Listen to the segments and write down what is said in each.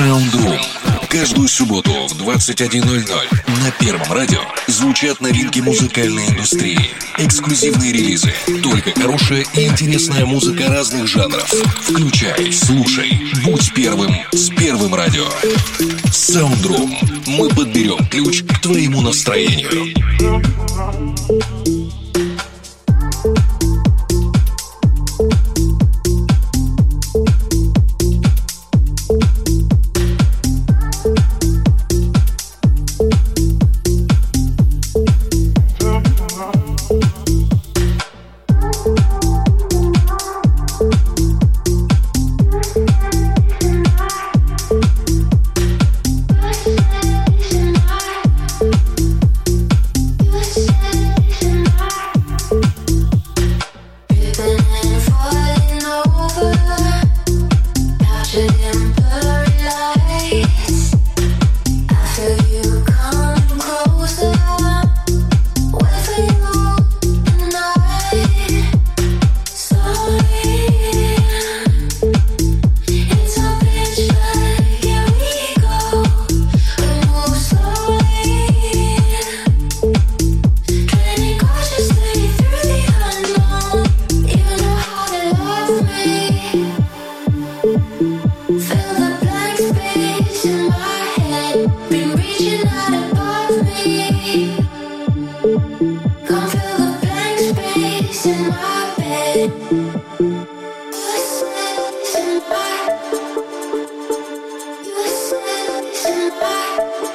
Sound Каждую субботу в 21.00 на Первом радио звучат новинки музыкальной индустрии. Эксклюзивные релизы. Только хорошая и интересная музыка разных жанров. Включай, слушай, будь первым с Первым радио. Sound Мы подберем ключ к твоему настроению. thank you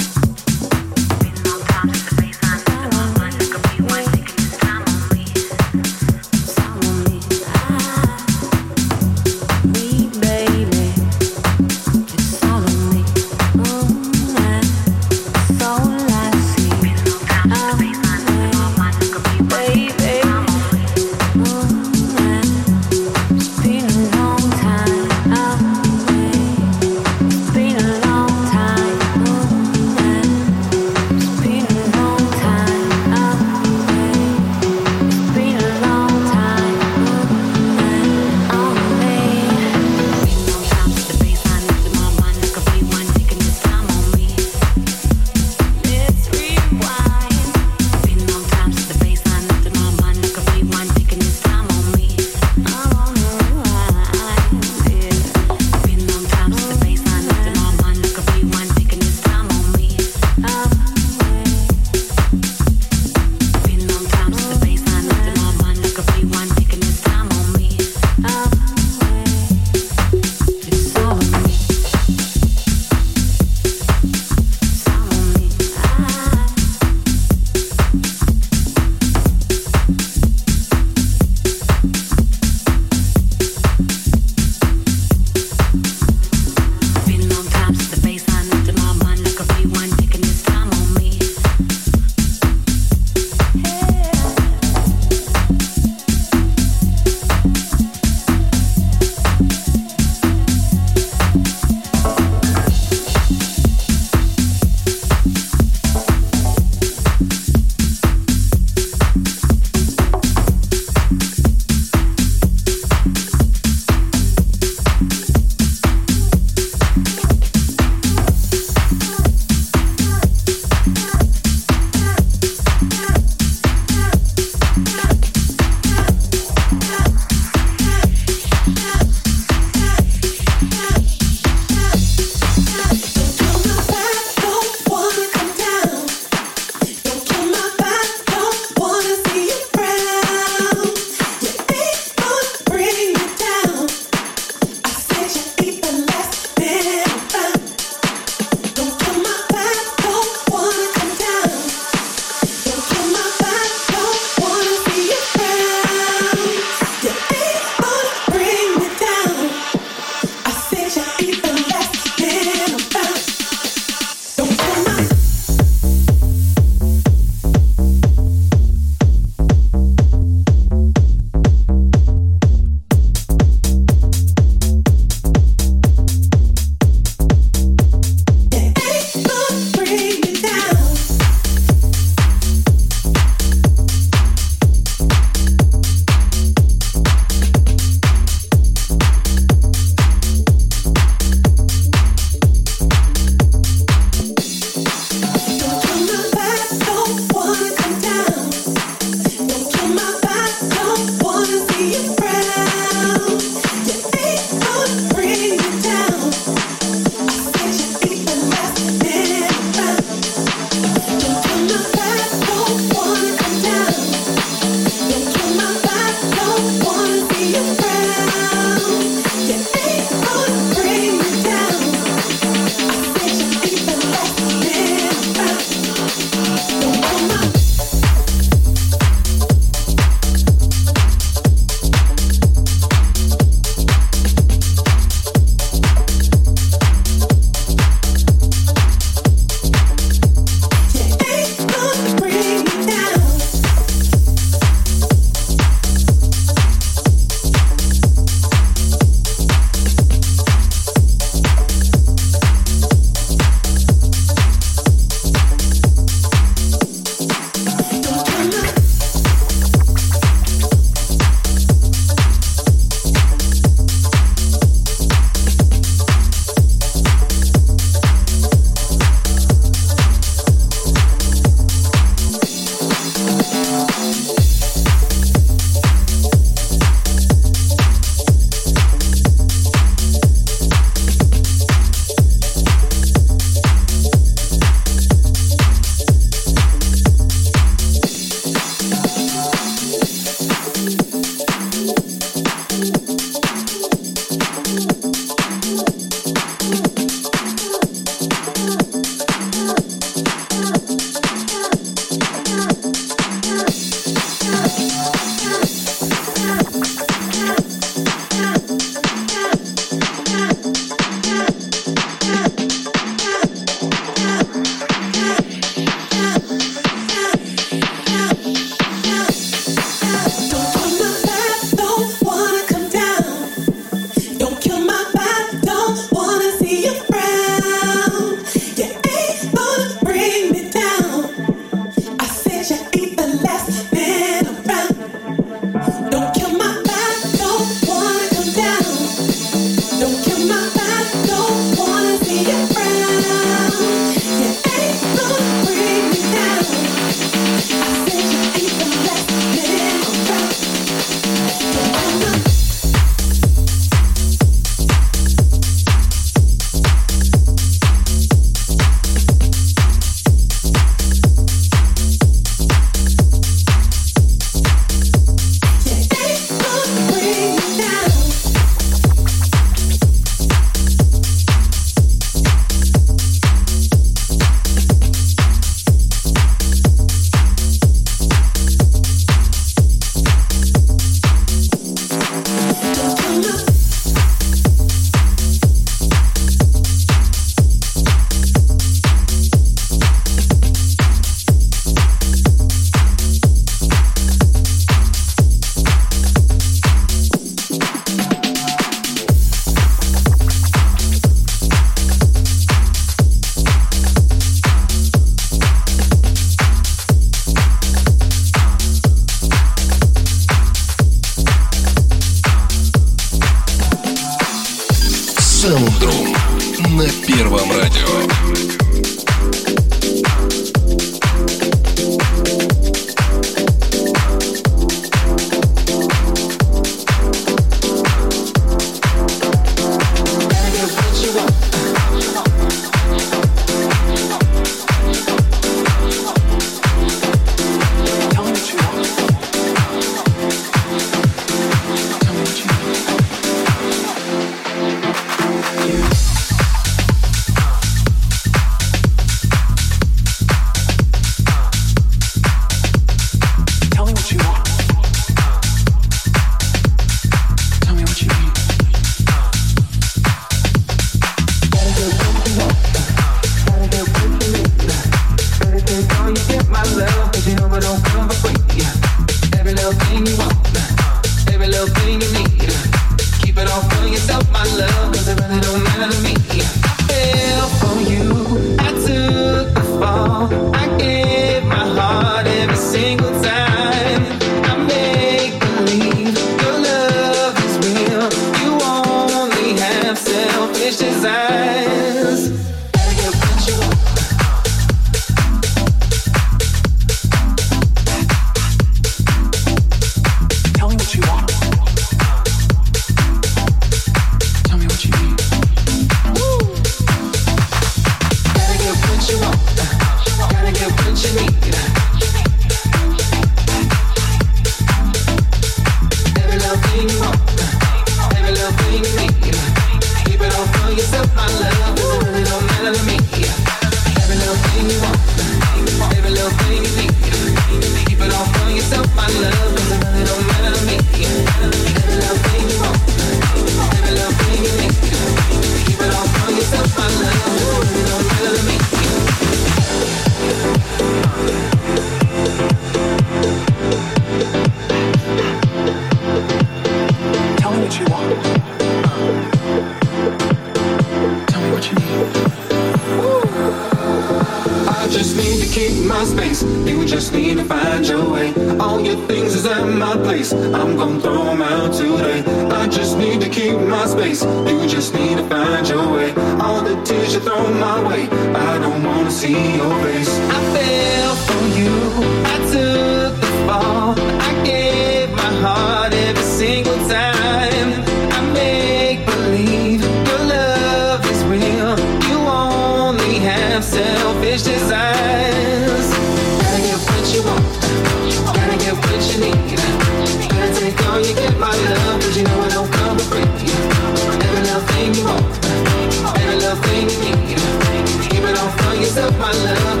I love.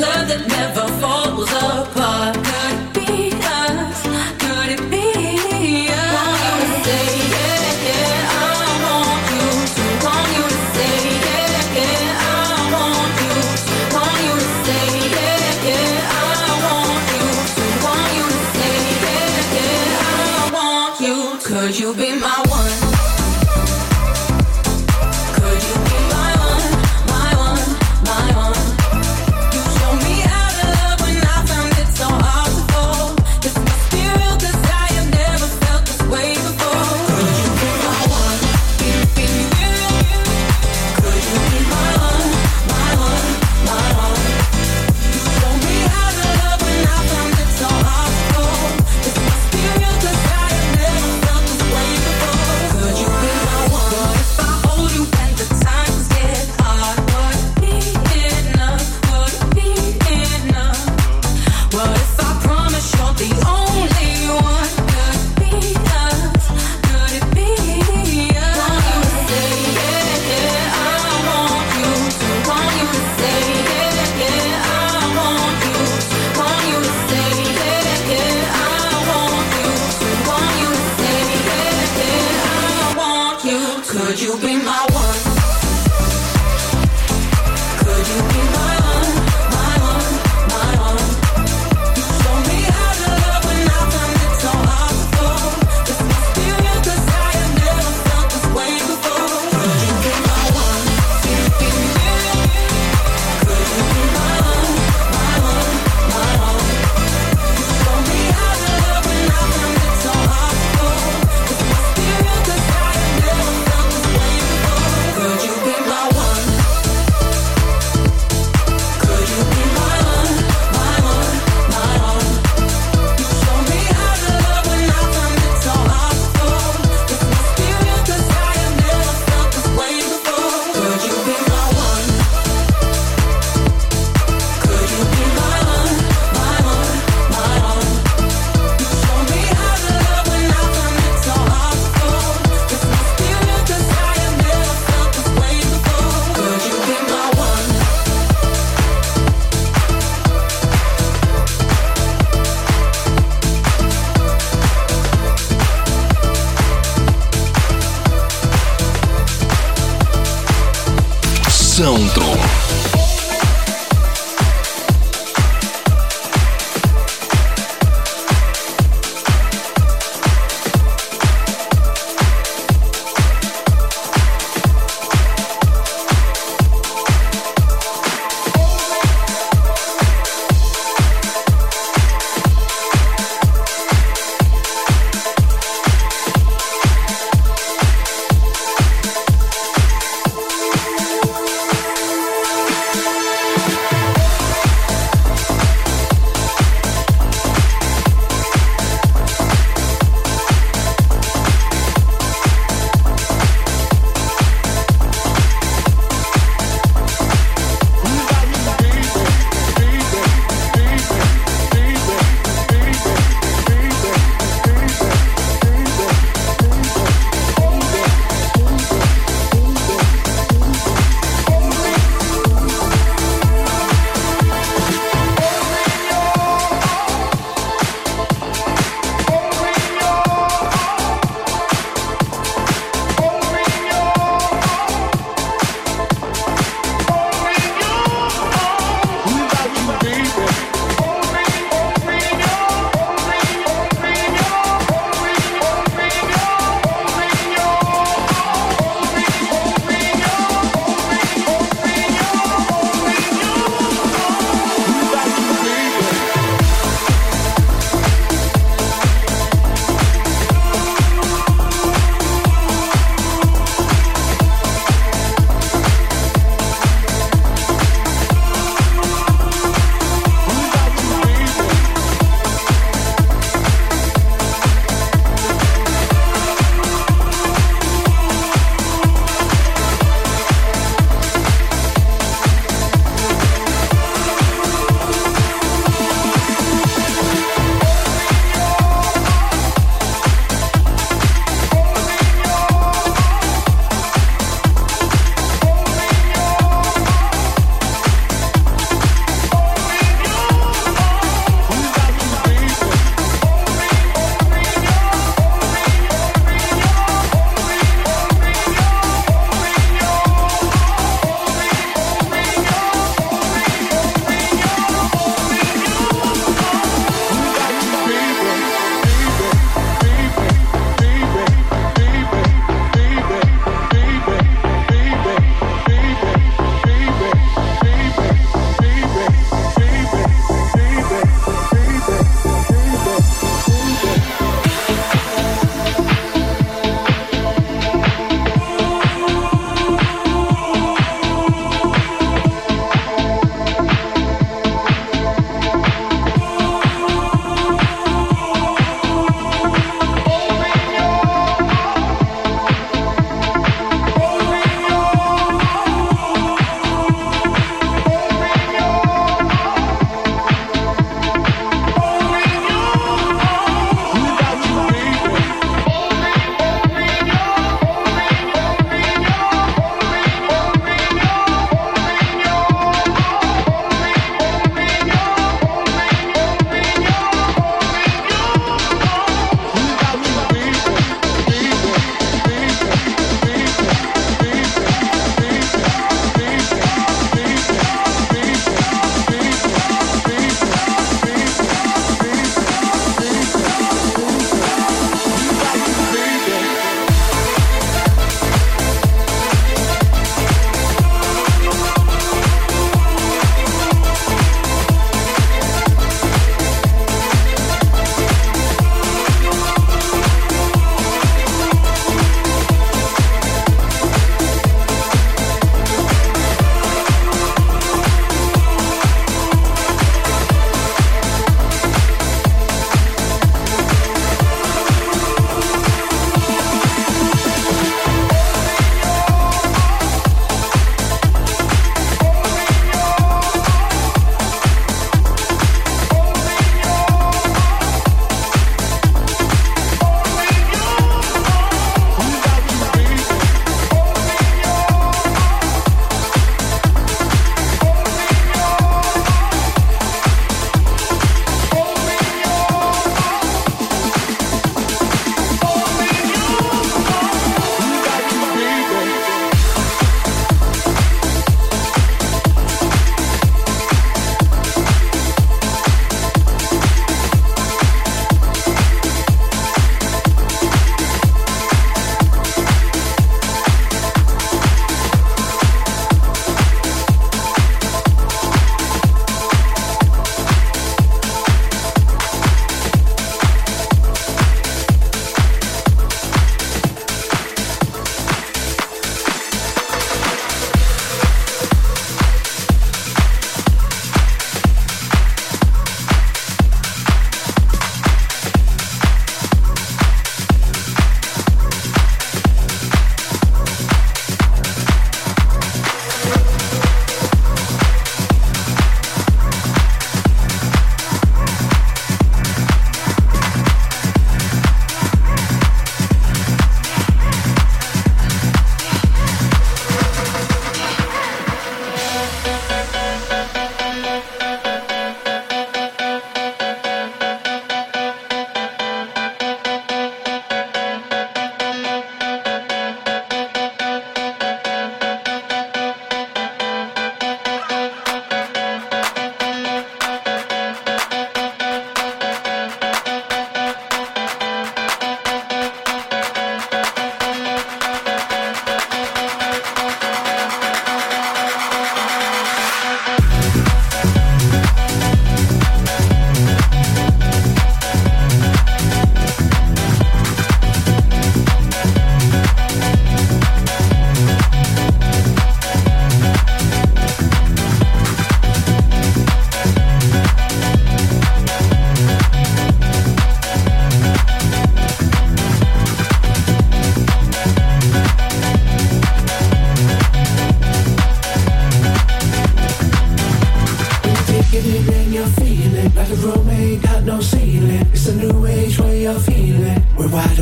love that never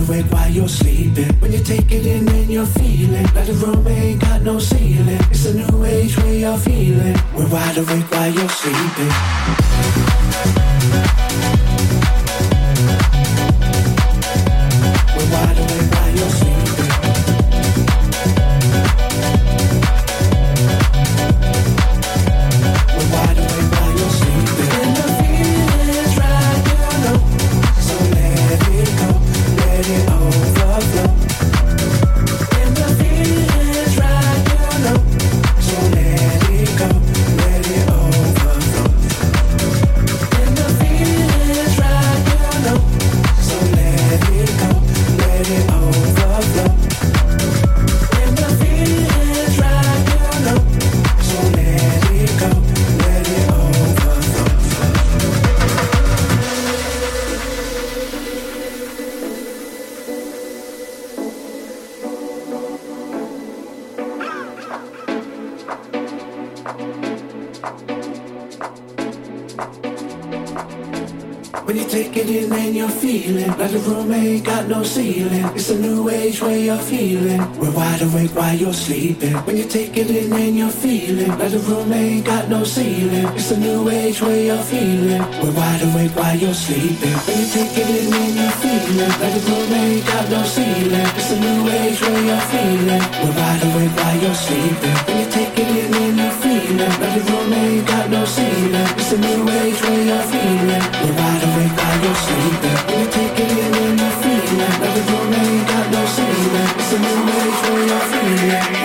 awake while you're sleeping. When you take it in and you're feeling like the room ain't got no ceiling. It's a new age way of feeling. We're wide awake while you're sleeping. you're sleeping. When you're taking it in, you're feeling like the room ain't got no ceiling. It's a new age way of feeling. We're wide awake while you're sleeping. When you're taking it in, you're feeling like the room ain't got no ceiling. It's a new age way of feeling. We're wide awake while you're sleeping. When you're taking it in, you're feeling like the room ain't got no ceiling. It's a new age way of feeling. We're wide awake while you're sleeping. When you're taking Listen to me for feel feeling.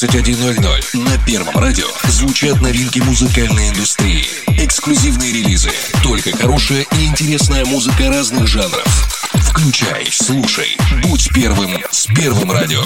21.00 на Первом радио звучат новинки музыкальной индустрии. Эксклюзивные релизы, только хорошая и интересная музыка разных жанров. Включай, слушай, будь первым с Первым радио.